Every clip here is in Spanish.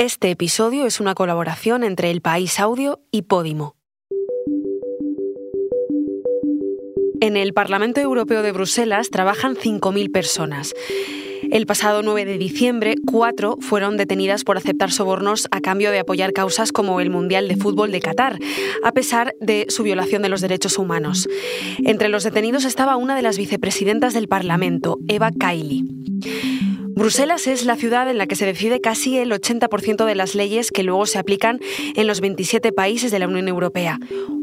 Este episodio es una colaboración entre El País Audio y Podimo. En el Parlamento Europeo de Bruselas trabajan 5.000 personas. El pasado 9 de diciembre, cuatro fueron detenidas por aceptar sobornos a cambio de apoyar causas como el Mundial de Fútbol de Qatar, a pesar de su violación de los derechos humanos. Entre los detenidos estaba una de las vicepresidentas del Parlamento, Eva Kaili. Bruselas es la ciudad en la que se decide casi el 80% de las leyes que luego se aplican en los 27 países de la Unión Europea.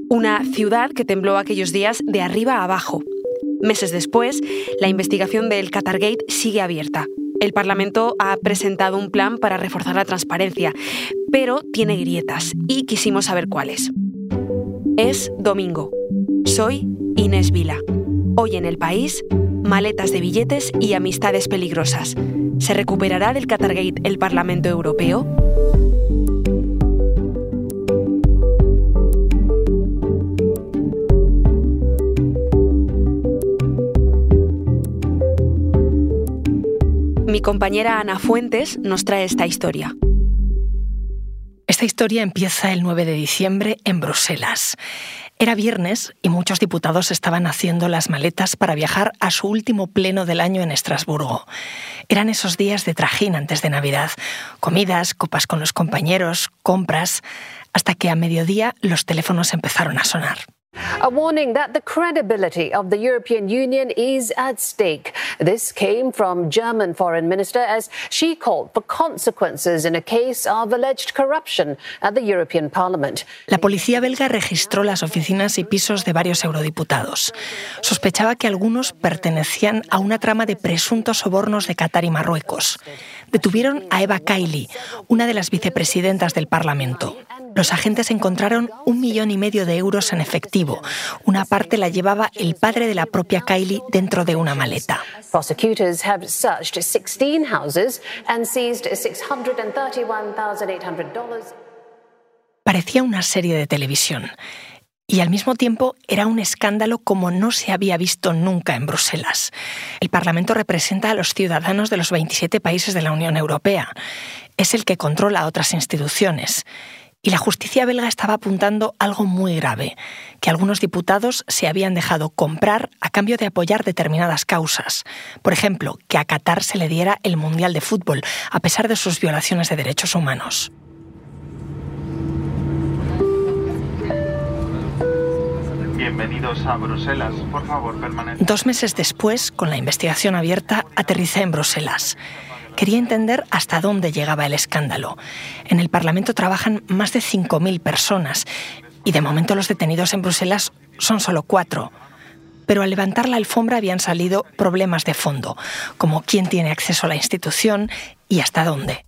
Una ciudad que tembló aquellos días de arriba a abajo. Meses después, la investigación del Qatargate sigue abierta. El Parlamento ha presentado un plan para reforzar la transparencia, pero tiene grietas y quisimos saber cuáles. Es domingo. Soy Inés Vila. Hoy en el país, maletas de billetes y amistades peligrosas. ¿Se recuperará del Qatargate el Parlamento Europeo? Mi compañera Ana Fuentes nos trae esta historia. Esta historia empieza el 9 de diciembre en Bruselas. Era viernes y muchos diputados estaban haciendo las maletas para viajar a su último pleno del año en Estrasburgo. Eran esos días de trajín antes de Navidad, comidas, copas con los compañeros, compras, hasta que a mediodía los teléfonos empezaron a sonar. A warning that the credibility of the European Union is at stake. This came from German Foreign Minister as she called for consequences in a case of alleged corruption at the European Parliament. La policía belga registró las oficinas y pisos de varios eurodiputados. Sospechaba que algunos pertenecían a una trama de presuntos sobornos de Qatar y Marruecos. Detuvieron a Eva Kaili, una de las vicepresidentas del Parlamento los agentes encontraron un millón y medio de euros en efectivo. Una parte la llevaba el padre de la propia Kylie dentro de una maleta. Parecía una serie de televisión. Y al mismo tiempo era un escándalo como no se había visto nunca en Bruselas. El Parlamento representa a los ciudadanos de los 27 países de la Unión Europea. Es el que controla otras instituciones. Y la justicia belga estaba apuntando algo muy grave, que algunos diputados se habían dejado comprar a cambio de apoyar determinadas causas. Por ejemplo, que a Qatar se le diera el Mundial de Fútbol, a pesar de sus violaciones de derechos humanos. Bienvenidos a Bruselas. Por favor, permanezcan. Dos meses después, con la investigación abierta, aterricé en Bruselas. Quería entender hasta dónde llegaba el escándalo. En el Parlamento trabajan más de 5.000 personas y de momento los detenidos en Bruselas son solo cuatro. Pero al levantar la alfombra habían salido problemas de fondo, como quién tiene acceso a la institución y hasta dónde.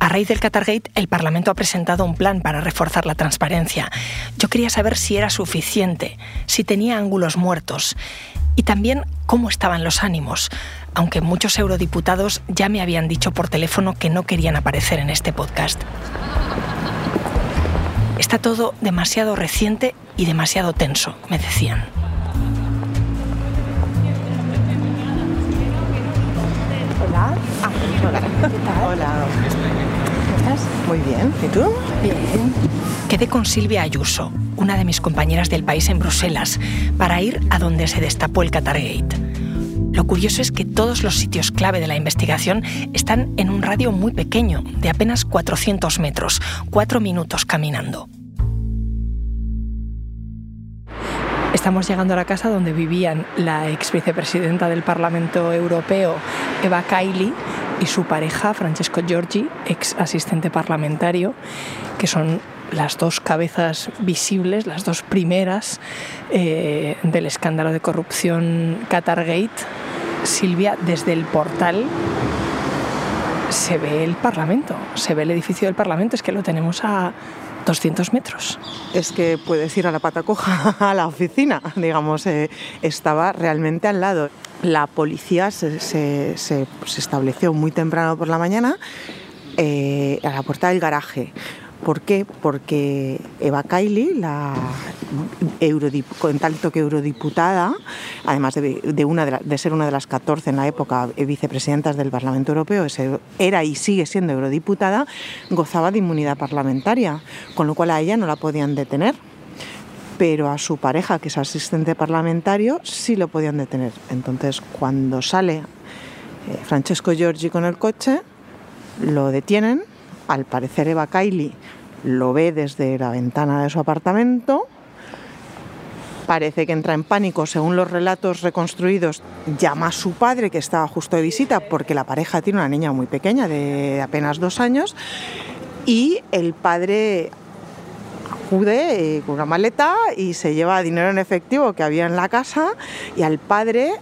A raíz del Qatargate, el Parlamento ha presentado un plan para reforzar la transparencia. Yo quería saber si era suficiente, si tenía ángulos muertos y también cómo estaban los ánimos, aunque muchos eurodiputados ya me habían dicho por teléfono que no querían aparecer en este podcast. Está todo demasiado reciente y demasiado tenso, me decían. Hola. Ah, hola. ¿Qué tal? Hola. ¿Cómo estás? Muy bien. ¿Y tú? Bien. Quedé con Silvia Ayuso, una de mis compañeras del país en Bruselas, para ir a donde se destapó el Qatargate. Lo curioso es que todos los sitios clave de la investigación están en un radio muy pequeño, de apenas 400 metros, cuatro minutos caminando. Estamos llegando a la casa donde vivían la ex vicepresidenta del Parlamento Europeo, Eva Kaili, y su pareja, Francesco Giorgi, ex asistente parlamentario, que son las dos cabezas visibles, las dos primeras eh, del escándalo de corrupción Qatargate. Silvia, desde el portal se ve el Parlamento, se ve el edificio del Parlamento, es que lo tenemos a 200 metros. Es que puedes ir a la pata coja a la oficina, digamos, eh, estaba realmente al lado. La policía se, se, se, estableció muy temprano por la mañana eh, a la puerta del garaje ¿Por qué? Porque Eva Kaili, la en tanto que eurodiputada, además de, una de, ser una de las 14 en la época vicepresidentas del Parlamento Europeo, era y sigue siendo eurodiputada, gozaba de inmunidad parlamentaria, con lo cual a ella no la podían detener pero a su pareja, que es asistente parlamentario, sí lo podían detener. Entonces, cuando sale eh, Francesco Giorgi con el coche, lo detienen. Al parecer, Eva Kaili lo ve desde la ventana de su apartamento. Parece que entra en pánico, según los relatos reconstruidos, llama a su padre que estaba justo de visita porque la pareja tiene una niña muy pequeña de apenas dos años y el padre acude eh, con una maleta y se lleva dinero en efectivo que había en la casa y al padre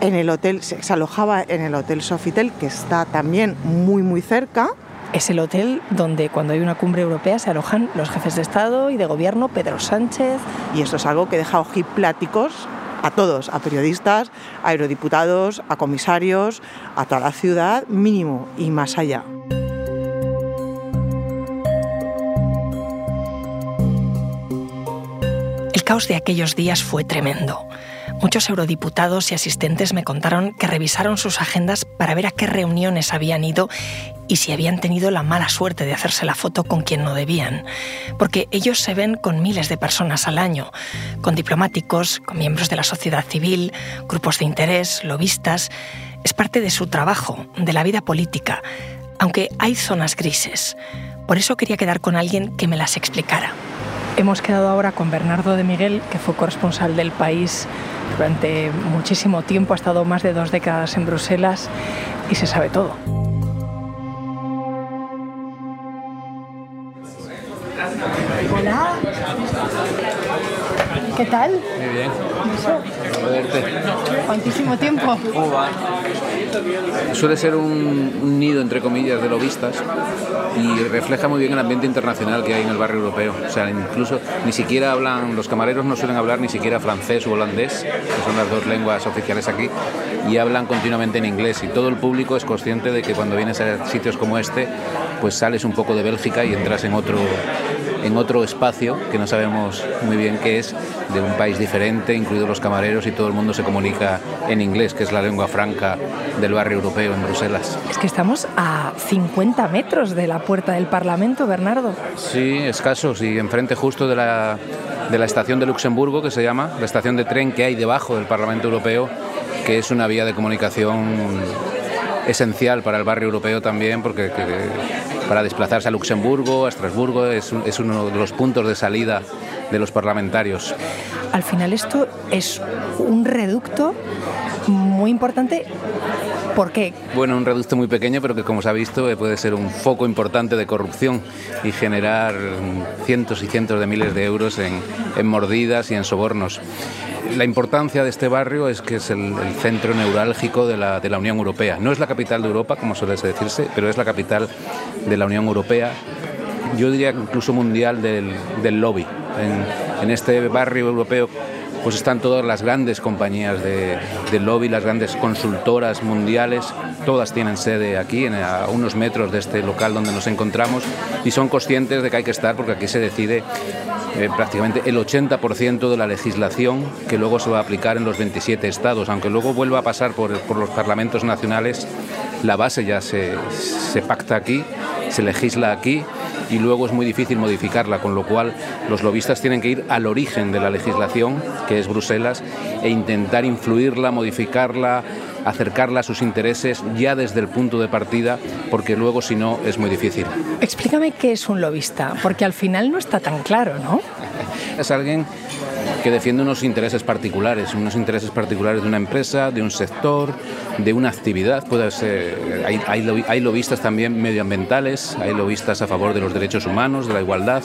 en el hotel, se, alojaba en el Hotel Sofitel, que está también muy muy cerca. Es el hotel donde cuando hay una cumbre europea se alojan los jefes de Estado y de Gobierno, Pedro Sánchez. Y esto es algo que deja ojipláticos a todos, a periodistas, a eurodiputados, a comisarios, a toda la ciudad, mínimo y más allá. El caos de aquellos días fue tremendo. Muchos eurodiputados y asistentes me contaron que revisaron sus agendas para ver a qué reuniones habían ido y si habían tenido la mala suerte de hacerse la foto con quien no debían. Porque ellos se ven con miles de personas al año, con diplomáticos, con miembros de la sociedad civil, grupos de interés, lobistas. Es parte de su trabajo, de la vida política, aunque hay zonas grises. Por eso quería quedar con alguien que me las explicara. Hemos quedado ahora con Bernardo de Miguel, que fue corresponsal del país durante muchísimo tiempo, ha estado más de dos décadas en Bruselas y se sabe todo. Hola. ¿Qué tal? Muy bien. ¿Cuántísimo tiempo? ¿Cómo va? Suele ser un, nido, entre comillas, de lobistas y refleja muy bien el ambiente internacional que hay en el barrio europeo. O sea, incluso ni siquiera hablan, los camareros no suelen hablar ni siquiera francés o holandés, que son las dos lenguas oficiales aquí, y hablan continuamente en inglés. Y todo el público es consciente de que cuando vienes a sitios como este, pues sales un poco de Bélgica y entras en otro, en otro espacio que no sabemos muy bien qué es, de un país diferente, incluidos los camareros, y todo el mundo se comunica en inglés, que es la lengua franca del barrio europeo en Bruselas. Es que estamos a 50 metros de la puerta del Parlamento, Bernardo. Sí, escasos, y enfrente justo de la, de la estación de Luxemburgo, que se llama, la estación de tren que hay debajo del Parlamento Europeo, que es una vía de comunicación esencial para el barrio europeo también, porque para desplazarse a Luxemburgo, a Estrasburgo, es, es uno de los puntos de salida de los parlamentarios. Al final esto es un reducto muy importante ¿Por qué? Bueno, un reducto muy pequeño, pero que como se ha visto eh, puede ser un foco importante de corrupción y generar cientos y cientos de miles de euros en, en mordidas y en sobornos. La importancia de este barrio es que es el, centro neurálgico de la, Unión Europea. No es la capital de Europa, como suele decirse, pero es la capital de la Unión Europea, yo diría incluso mundial del, lobby. En este barrio europeo pues están todas las grandes compañías de, lobby, las grandes consultoras mundiales, todas tienen sede aquí, a unos metros de este local donde nos encontramos, y son conscientes de que hay que estar porque aquí se decide eh, prácticamente el 80% de la legislación que luego se va a aplicar en los 27 estados, aunque luego vuelva a pasar por, los parlamentos nacionales, la base ya se pacta aquí, se legisla aquí y luego es muy difícil modificarla, con lo cual los lobistas tienen que ir al origen de la legislación, que es Bruselas, e intentar influirla, modificarla, acercarla a sus intereses ya desde el punto de partida, porque luego si no es muy difícil. Explícame qué es un lobista, porque al final no está tan claro, ¿no? Es alguien que defiende unos intereses particulares, unos intereses particulares de una empresa, de un sector, de una actividad. Ser, hay, hay, lobistas también medioambientales, hay lobistas a favor de los derechos humanos, de la igualdad.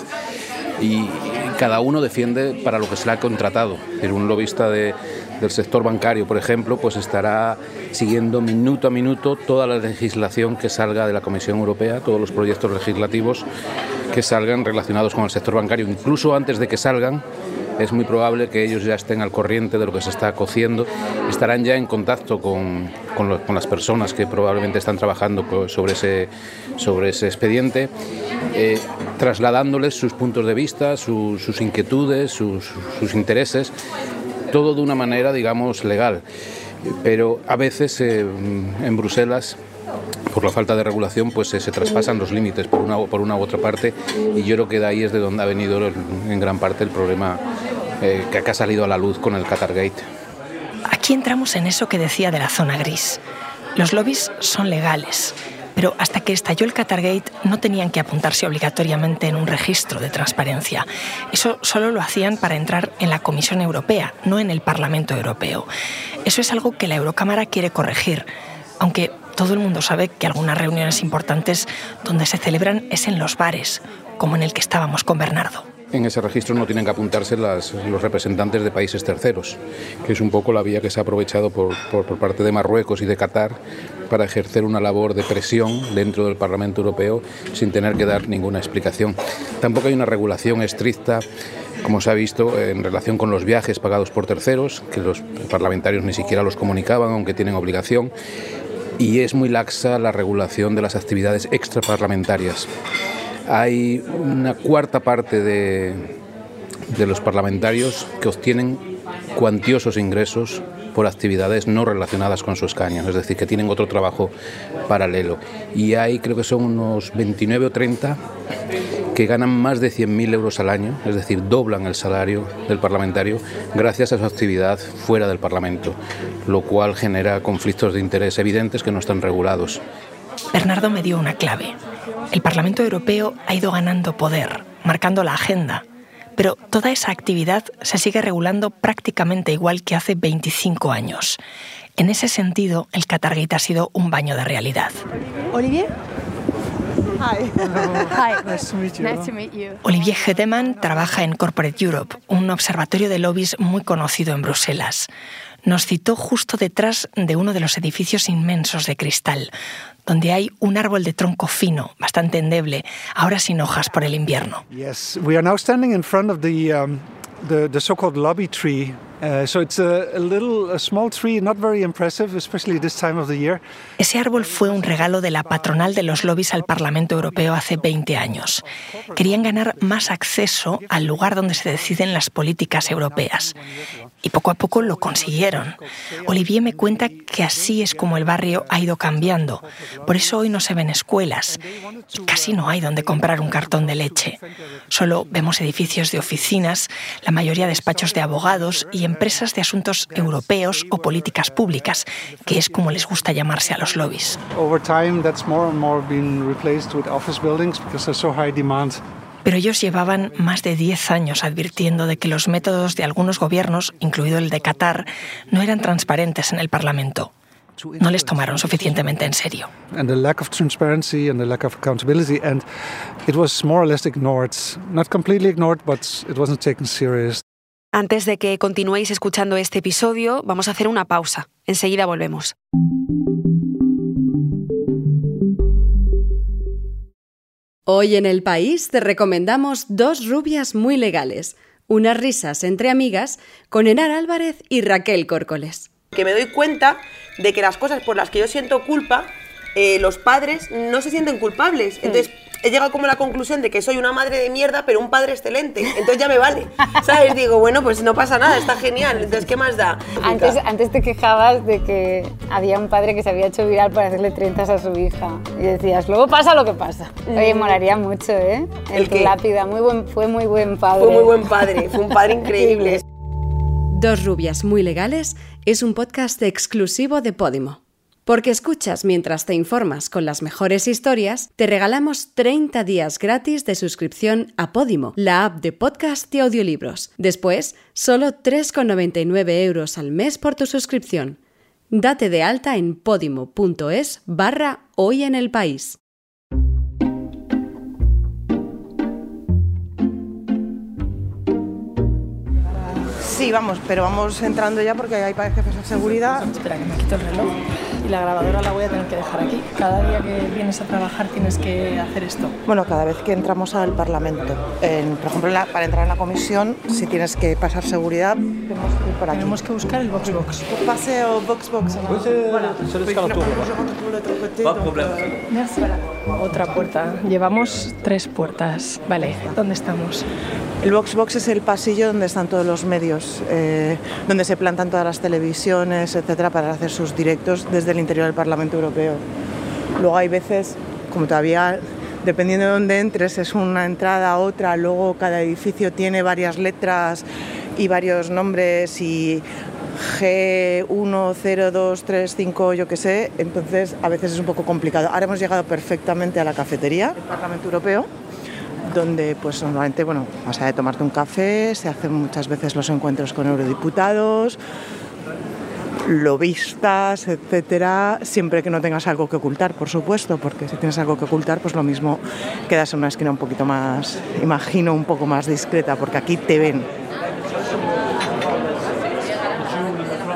Y cada uno defiende para lo que se le ha contratado. Un lobista de, del sector bancario, por ejemplo, pues estará siguiendo minuto a minuto toda la legislación que salga de la Comisión Europea, todos los proyectos legislativos que salgan relacionados con el sector bancario, incluso antes de que salgan es muy probable que ellos ya estén al corriente de lo que se está cociendo, estarán ya en contacto con, con, las personas que probablemente están trabajando sobre ese, sobre ese expediente. Eh, trasladándoles sus puntos de vista, sus inquietudes, sus, intereses, todo de una manera, digamos, legal. Pero a veces eh, en Bruselas por la falta de regulación pues se, traspasan los límites por una, por una u otra parte y yo creo que de ahí es de donde ha venido en gran parte el problema eh, que ha salido a la luz con el Qatargate. Aquí entramos en eso que decía de la zona gris. Los lobbies son legales, pero hasta que estalló el Qatargate no tenían que apuntarse obligatoriamente en un registro de transparencia. Eso solo lo hacían para entrar en la Comisión Europea, no en el Parlamento Europeo. Eso es algo que la Eurocámara quiere corregir, aunque todo el mundo sabe que algunas reuniones importantes donde se celebran es en los bares, como en el que estábamos con Bernardo. En ese registro no tienen que apuntarse los representantes de países terceros, que es un poco la vía que se ha aprovechado por, por, parte de Marruecos y de Qatar para ejercer una labor de presión dentro del Parlamento Europeo sin tener que dar ninguna explicación. Tampoco hay una regulación estricta como se ha visto en relación con los viajes pagados por terceros, que los parlamentarios ni siquiera los comunicaban, aunque tienen obligación, y es muy laxa la regulación de las actividades extraparlamentarias. Hay una cuarta parte de, los parlamentarios que obtienen cuantiosos ingresos por actividades no relacionadas con su escaño, es decir, que tienen otro trabajo paralelo. Y hay, creo que son unos 29 o 30 que ganan más de 100.000 euros al año, es decir, doblan el salario del parlamentario gracias a su actividad fuera del Parlamento, lo cual genera conflictos de interés evidentes que no están regulados. Bernardo me dio una clave. El Parlamento Europeo ha ido ganando poder, marcando la agenda, pero toda esa actividad se sigue regulando prácticamente igual que hace 25 años. En ese sentido, el Qatargate ha sido un baño de realidad. Olivier, Olivier Hedemann trabaja en Corporate Europe, un observatorio de lobbies muy conocido en Bruselas. Nos citó justo detrás de uno de los edificios inmensos de cristal, donde hay un árbol de tronco fino, bastante endeble, ahora sin hojas por el invierno. Yes, we are now standing in front of the um, the, the so-called lobby tree ese árbol fue un regalo de la patronal de los lobbies al Parlamento Europeo hace 20 años. Querían ganar más acceso al lugar donde se deciden las políticas europeas. Y poco a poco lo consiguieron. Olivier me cuenta que así es como el barrio ha ido cambiando. Por eso hoy no se ven escuelas. Y casi no hay donde comprar un cartón de leche. Solo vemos edificios de oficinas, la mayoría despachos de abogados y empresas de asuntos europeos o políticas públicas, que es como les gusta llamarse a los lobbies. Pero ellos llevaban más de 10 años advirtiendo de que los métodos de algunos gobiernos, incluido el de Qatar, no eran transparentes en el Parlamento no les tomaron suficientemente en serio. Antes de que continuéis escuchando este episodio, vamos a hacer una pausa. Enseguida volvemos. Hoy en el país te recomendamos dos rubias muy legales, unas risas entre amigas con Enar Álvarez y Raquel Córcoles. Que me doy cuenta de que las cosas por las que yo siento culpa, eh, los padres no se sienten culpables. Entonces, he llegado como a la conclusión de que soy una madre de mierda, pero un padre excelente. Entonces ya me vale. ¿Sabes? Digo, bueno, pues no pasa nada, está genial. Entonces, ¿qué más da? Antes, antes te quejabas de que había un padre que se había hecho viral para hacerle trenzas a su hija. Y decías, luego pasa lo que pasa. Oye, molaría mucho, ¿eh? El, que lápida. Muy buen, fue muy buen padre. Fue muy buen padre, fue un padre increíble. Dos rubias muy legales es un podcast exclusivo de Podimo. Porque escuchas mientras te informas con las mejores historias, te regalamos 30 días gratis de suscripción a Podimo, la app de podcast y audiolibros. Después, solo 3,99 euros al mes por tu suscripción. Date de alta en podimo.es barra hoy en el país. Sí, vamos, pero vamos entrando ya porque hay jefes de seguridad. Espera, que me quito el reloj. Y la grabadora la voy a tener que dejar aquí. Cada día que vienes a trabajar tienes que hacer esto. Bueno, cada vez que entramos al Parlamento, por ejemplo, para entrar en la comisión, si tienes que pasar seguridad, tenemos que ir por aquí. Tenemos que buscar el Vox Box. Paseo Vox Box. Otra puerta. Llevamos tres puertas. Vale, ¿dónde estamos? El Vox Box es el pasillo donde están todos los medios, eh, donde se plantan todas las televisiones, etcétera, para hacer sus directos desde el interior del Parlamento Europeo. Luego hay veces, como todavía dependiendo de dónde entres, es una entrada, otra, luego cada edificio tiene varias letras y varios nombres y G1, 0, 2, 3, 5, yo qué sé, entonces a veces es un poco complicado. Ahora hemos llegado perfectamente a la cafetería del Parlamento Europeo, donde pues normalmente, bueno, vas a tomarte un café, se hacen muchas veces los encuentros con eurodiputados, lobistas, etcétera, siempre que no tengas algo que ocultar, por supuesto, porque si tienes algo que ocultar, pues lo mismo quedas en una esquina un poquito más, imagino, un poco más discreta, porque aquí te ven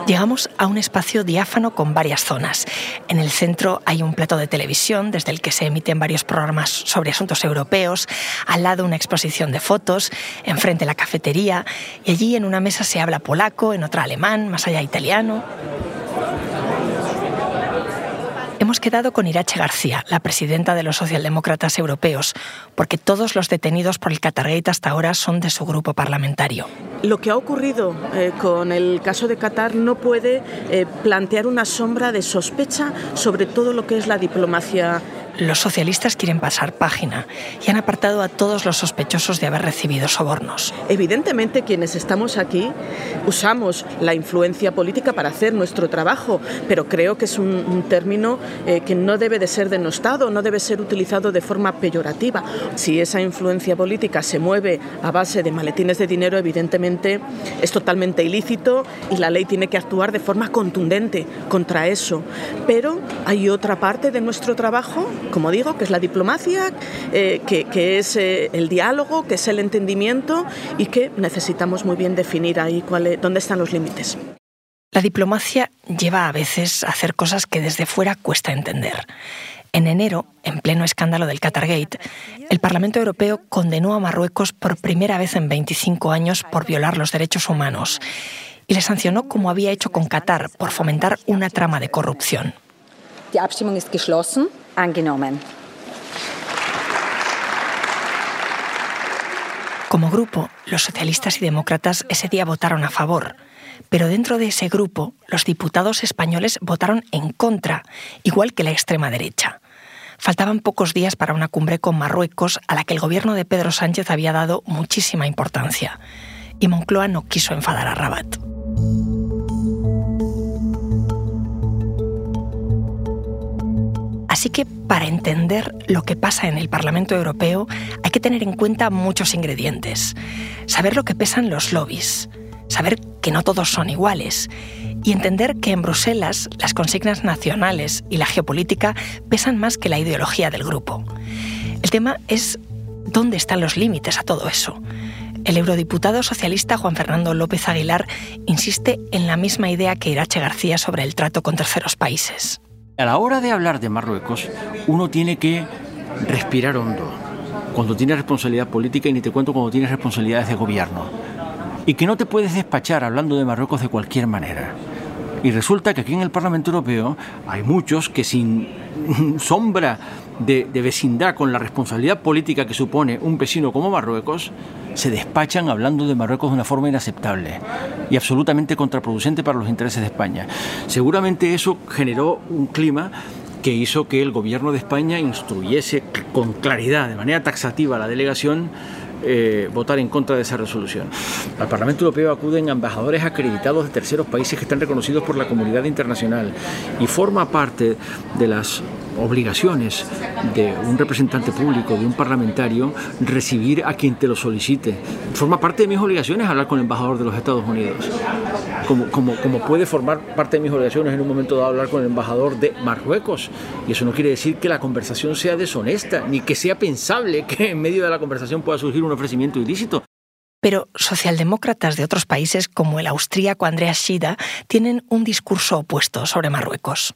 Llegamos a un espacio diáfano con varias zonas. En el centro hay un plato de televisión desde el que se emiten varios programas sobre asuntos europeos, al lado una exposición de fotos, enfrente la cafetería y allí en una mesa se habla polaco, en otra alemán, más allá italiano. Hemos quedado con Irache García, la presidenta de los socialdemócratas europeos, porque todos los detenidos por el Qatargate hasta ahora son de su grupo parlamentario. Lo que ha ocurrido eh, con el caso de Qatar no puede eh, plantear una sombra de sospecha sobre todo lo que es la diplomacia los socialistas quieren pasar página y han apartado a todos los sospechosos de haber recibido sobornos. Evidentemente quienes estamos aquí usamos la influencia política para hacer nuestro trabajo, pero creo que es un, término eh, que no debe de ser denostado, no debe ser utilizado de forma peyorativa. Si esa influencia política se mueve a base de maletines de dinero, evidentemente es totalmente ilícito y la ley tiene que actuar de forma contundente contra eso. Pero hay otra parte de nuestro trabajo como digo, que es la diplomacia, eh, que, es eh, el diálogo, que es el entendimiento y que necesitamos muy bien definir ahí dónde están los límites. La diplomacia lleva a veces a hacer cosas que desde fuera cuesta entender. En enero, en pleno escándalo del Qatargate, el Parlamento Europeo condenó a Marruecos por primera vez en 25 años por violar los derechos humanos y le sancionó como había hecho con Qatar por fomentar una trama de corrupción. Die Abstimmung ist geschlossen. Angenommen. Como grupo, los socialistas y demócratas ese día votaron a favor, pero dentro de ese grupo, los diputados españoles votaron en contra, igual que la extrema derecha. Faltaban pocos días para una cumbre con Marruecos a la que el gobierno de Pedro Sánchez había dado muchísima importancia, y Moncloa no quiso enfadar a Rabat. Así que para entender lo que pasa en el Parlamento Europeo hay que tener en cuenta muchos ingredientes. Saber lo que pesan los lobbies, saber que no todos son iguales y entender que en Bruselas las consignas nacionales y la geopolítica pesan más que la ideología del grupo. El tema es dónde están los límites a todo eso. El eurodiputado socialista Juan Fernando López Aguilar insiste en la misma idea que Irache García sobre el trato con terceros países. A la hora de hablar de Marruecos, uno tiene que respirar hondo. Cuando tienes responsabilidad política y ni te cuento cuando tienes responsabilidades de gobierno. Y que no te puedes despachar hablando de Marruecos de cualquier manera. Y resulta que aquí en el Parlamento Europeo hay muchos que sin sombra de, vecindad con la responsabilidad política que supone un vecino como Marruecos, se despachan hablando de Marruecos de una forma inaceptable y absolutamente contraproducente para los intereses de España. Seguramente eso generó un clima que hizo que el gobierno de España instruyese con claridad, de manera taxativa, a la delegación eh, votar en contra de esa resolución. Al Parlamento Europeo acuden embajadores acreditados de terceros países que están reconocidos por la comunidad internacional y forma parte de las obligaciones de un representante público, de un parlamentario, recibir a quien te lo solicite. Forma parte de mis obligaciones hablar con el embajador de los Estados Unidos. Como, como, como puede formar parte de mis obligaciones en un momento dado hablar con el embajador de Marruecos. Y eso no quiere decir que la conversación sea deshonesta, ni que sea pensable que en medio de la conversación pueda surgir un ofrecimiento ilícito. Pero socialdemócratas de otros países, como el austríaco Andreas Schida, tienen un discurso opuesto sobre Marruecos.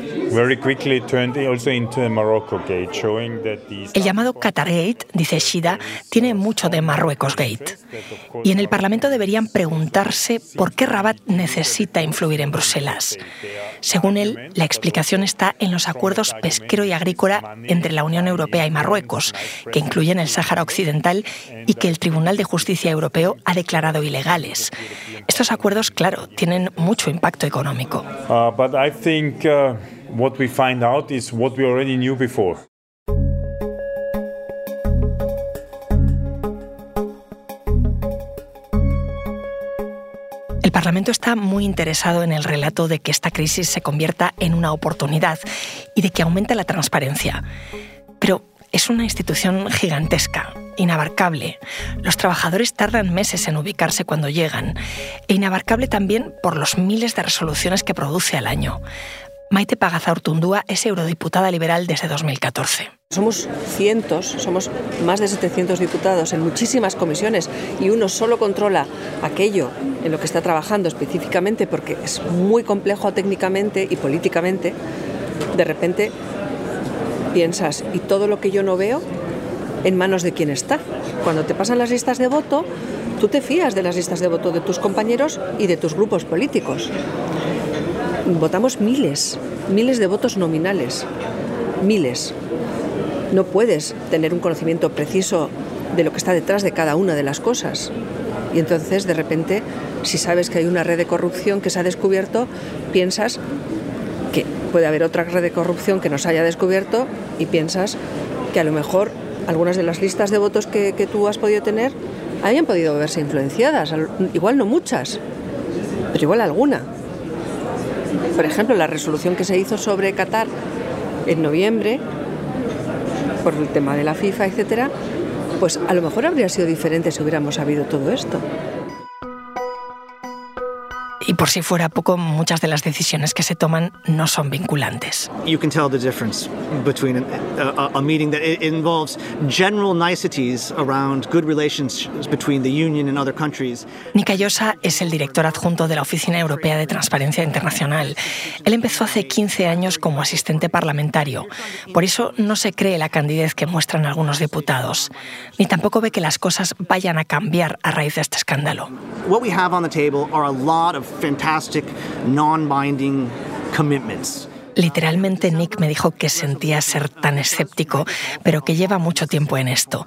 El llamado Qatargate, dice Shida, tiene mucho de Marruecos Gate. Y en el Parlamento deberían preguntarse por qué Rabat necesita influir en Bruselas. Según él, la explicación está en los acuerdos pesquero y agrícola entre la Unión Europea y Marruecos, que incluyen el Sáhara Occidental y que el Tribunal de Justicia Europeo ha declarado ilegales. Estos acuerdos, claro, tienen mucho impacto económico. Uh, but I think uh, what we find out is what we already knew before. El Parlamento está muy interesado en el relato de que esta crisis se convierta en una oportunidad y de que aumente la transparencia. Pero es una institución gigantesca, inabarcable. Los trabajadores tardan meses en ubicarse cuando llegan, e inabarcable también por los miles de resoluciones que produce al año. Maite Pagazaurtundúa es eurodiputada liberal desde 2014. Somos cientos, somos más de 700 diputados en muchísimas comisiones y uno solo controla aquello en lo que está trabajando específicamente porque es muy complejo técnicamente y políticamente. De repente piensas, ¿y todo lo que yo no veo en manos de quién está? Cuando te pasan las listas de voto, tú te fías de las listas de voto de tus compañeros y de tus grupos políticos. Votamos miles, miles de votos nominales, miles. No puedes tener un conocimiento preciso de lo que está detrás de cada una de las cosas. Y entonces, de repente, si sabes que hay una red de corrupción que se ha descubierto, piensas que puede haber otra red de corrupción que nos haya descubierto y piensas que a lo mejor algunas de las listas de votos que, que tú has podido tener hayan podido verse influenciadas. Igual no muchas, pero igual alguna. Por ejemplo, la resolución que se hizo sobre Qatar en noviembre, por el tema de la FIFA, etcétera, pues a lo mejor habría sido diferente si hubiéramos sabido todo esto. Por si fuera poco, muchas de las decisiones que se toman no son vinculantes. You can tell the difference between a, a, a meeting that involves general niceties around good relations between the Union and other countries. Nika Yosa es el director adjunto de la Oficina Europea de Transparencia Internacional. Él empezó hace 15 años como asistente parlamentario. Por eso no se cree la candidez que muestran algunos diputados. Ni tampoco ve que las cosas vayan a cambiar a raíz de este escándalo. What we have on the table are a lot of fantastic non-binding commitments. Literalmente Nick me dijo que sentía ser tan escéptico, pero que lleva mucho tiempo en esto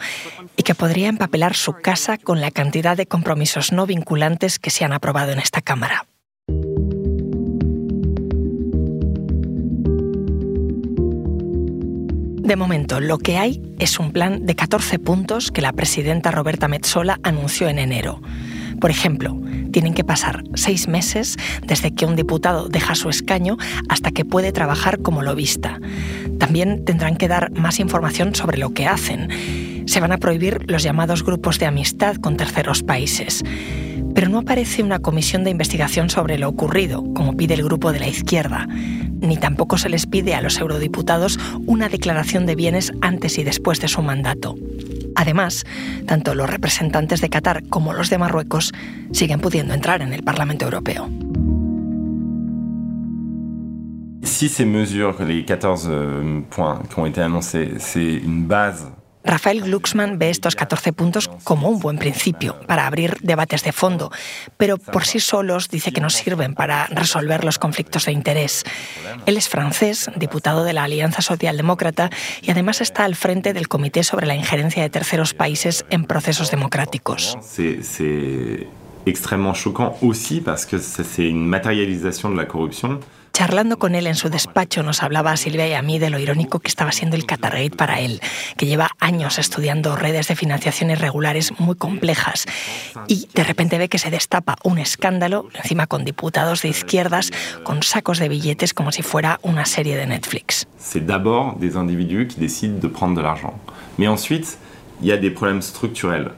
y que podría empapelar su casa con la cantidad de compromisos no vinculantes que se han aprobado en esta Cámara. De momento, lo que hay es un plan de 14 puntos que la presidenta Roberta Metsola anunció en enero. Por ejemplo, tienen que pasar seis meses desde que un diputado deja su escaño hasta que puede trabajar como lobista. También tendrán que dar más información sobre lo que hacen. Se van a prohibir los llamados grupos de amistad con terceros países. Pero no aparece una comisión de investigación sobre lo ocurrido, como pide el grupo de la izquierda, ni tampoco se les pide a los eurodiputados una declaración de bienes antes y después de su mandato. Además, tanto los representantes de Qatar como los de Marruecos siguen pudiendo entrar en el Parlamento Europeo. Si ces mesures, les 14 points qui ont été annoncés, c'est une base Rafael Glucksmann ve estos 14 puntos como un buen principio para abrir debates de fondo, pero por sí solos dice que no sirven para resolver los conflictos de interés. Él es francés, diputado de la Alianza Socialdemócrata y además está al frente del Comité sobre la injerencia de terceros países en procesos democráticos. C'est extrêmement choquant aussi parce que c'est une matérialisation de la corruption. Charlando con él en su despacho nos hablaba a Silvia y a mí de lo irónico que estaba siendo el Qatargate para él, que lleva años estudiando redes de financiación irregulares muy complejas y de repente ve que se destapa un escándalo, encima con diputados de izquierdas, con sacos de billetes como si fuera una serie de Netflix. C'est d'abord des individus qui décident de prendre de l'argent. Mais ensuite, il y a des problèmes structurels.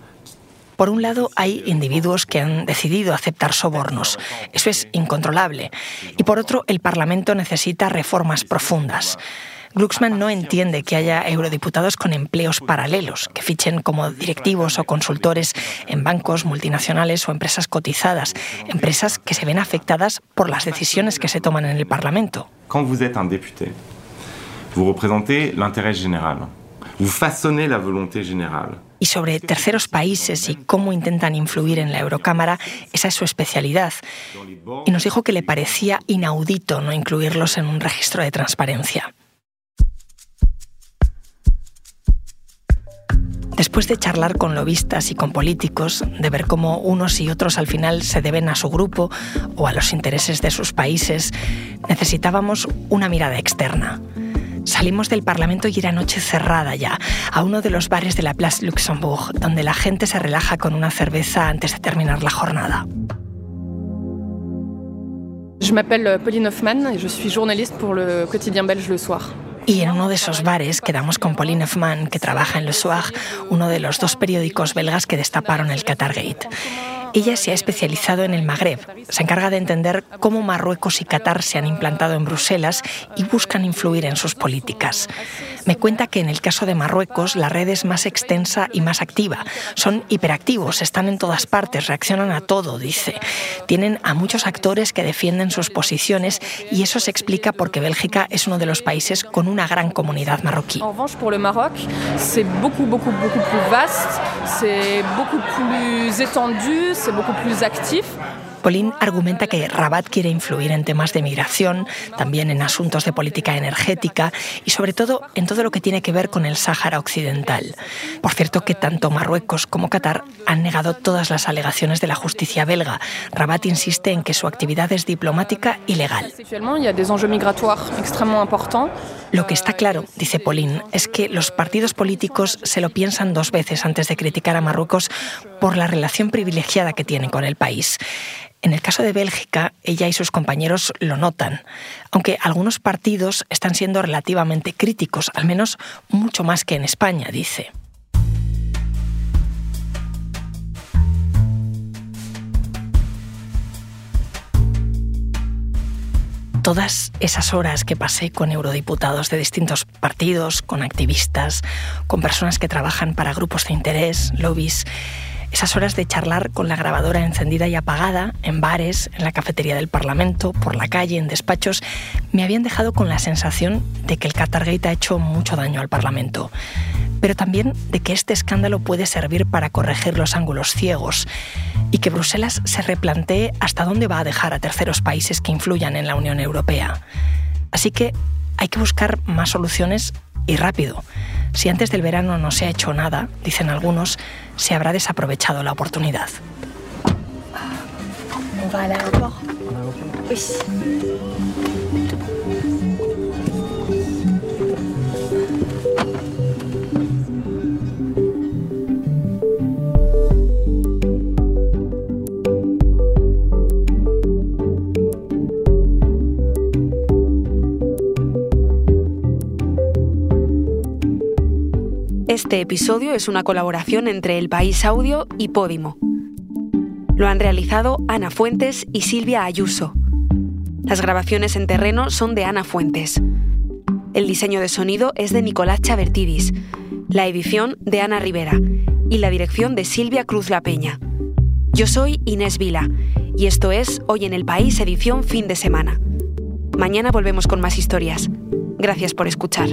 Por un lado, hay individuos que han decidido aceptar sobornos. Eso es incontrolable. Y por otro, el Parlamento necesita reformas profundas. Glucksmann no entiende que haya eurodiputados con empleos paralelos, que fichen como directivos o consultores en bancos, multinacionales o empresas cotizadas, empresas que se ven afectadas por las decisiones que se toman en el Parlamento. Quand vous êtes un député, vous représentez l'intérêt général. Vous façonnez la volonté générale. Y sobre terceros países y cómo intentan influir en la Eurocámara, esa es su especialidad. Y nos dijo que le parecía inaudito no incluirlos en un registro de transparencia. Después de charlar con lobistas y con políticos, de ver cómo unos y otros al final se deben a su grupo o a los intereses de sus países, necesitábamos una mirada externa. Salimos del Parlamento y era noche cerrada ya, a uno de los bares de la Place Luxembourg, donde la gente se relaja con una cerveza antes de terminar la jornada. Je m'appelle Pauline Hoffman et je suis journaliste pour le quotidien belge Le Soir. Y en uno de esos bares quedamos con Pauline Hoffman, que trabaja en Le Soir, uno de los dos periódicos belgas que destaparon el Qatargate. Ella se ha especializado en el Magreb. Se encarga de entender cómo Marruecos y Qatar se han implantado en Bruselas y buscan influir en sus políticas. Me cuenta que en el caso de Marruecos la red es más extensa y más activa. Son hiperactivos, están en todas partes, reaccionan a todo, dice. Tienen a muchos actores que defienden sus posiciones y eso se explica porque Bélgica es uno de los países con una gran comunidad marroquí. C'est c'est beaucoup plus actif. Pauline argumenta que Rabat quiere influir en temas de migración, también en asuntos de política energética y sobre todo en todo lo que tiene que ver con el Sáhara Occidental. Por cierto que tanto Marruecos como Qatar han negado todas las alegaciones de la justicia belga. Rabat insiste en que su actividad es diplomática y legal. Lo que está claro, dice Pauline, es que los partidos políticos se lo piensan dos veces antes de criticar a Marruecos por la relación privilegiada que tienen con el país. En el caso de Bélgica, ella y sus compañeros lo notan, aunque algunos partidos están siendo relativamente críticos, al menos mucho más que en España, dice. todas esas horas que pasé con eurodiputados de distintos partidos, con activistas, con personas que trabajan para grupos de interés, lobbies, esas horas de charlar con la grabadora encendida y apagada, en bares, en la cafetería del Parlamento, por la calle, en despachos, me habían dejado con la sensación de que el Qatargate ha hecho mucho daño al Parlamento, pero también de que este escándalo puede servir para corregir los ángulos ciegos y que Bruselas se replantee hasta dónde va a dejar a terceros países que influyan en la Unión Europea. Así que hay que buscar más soluciones y rápido. Si antes del verano no se ha hecho nada, dicen algunos, se habrá desaprovechado la oportunidad. Este episodio es una colaboración entre El País Audio y Podimo. Lo han realizado Ana Fuentes y Silvia Ayuso. Las grabaciones en terreno son de Ana Fuentes. El diseño de sonido es de Nicolás Chavertidis, la edición de Ana Rivera y la dirección de Silvia Cruz La Peña. Yo soy Inés Vila y esto es Hoy en el País, edición fin de semana. Mañana volvemos con más historias. Gracias por escuchar.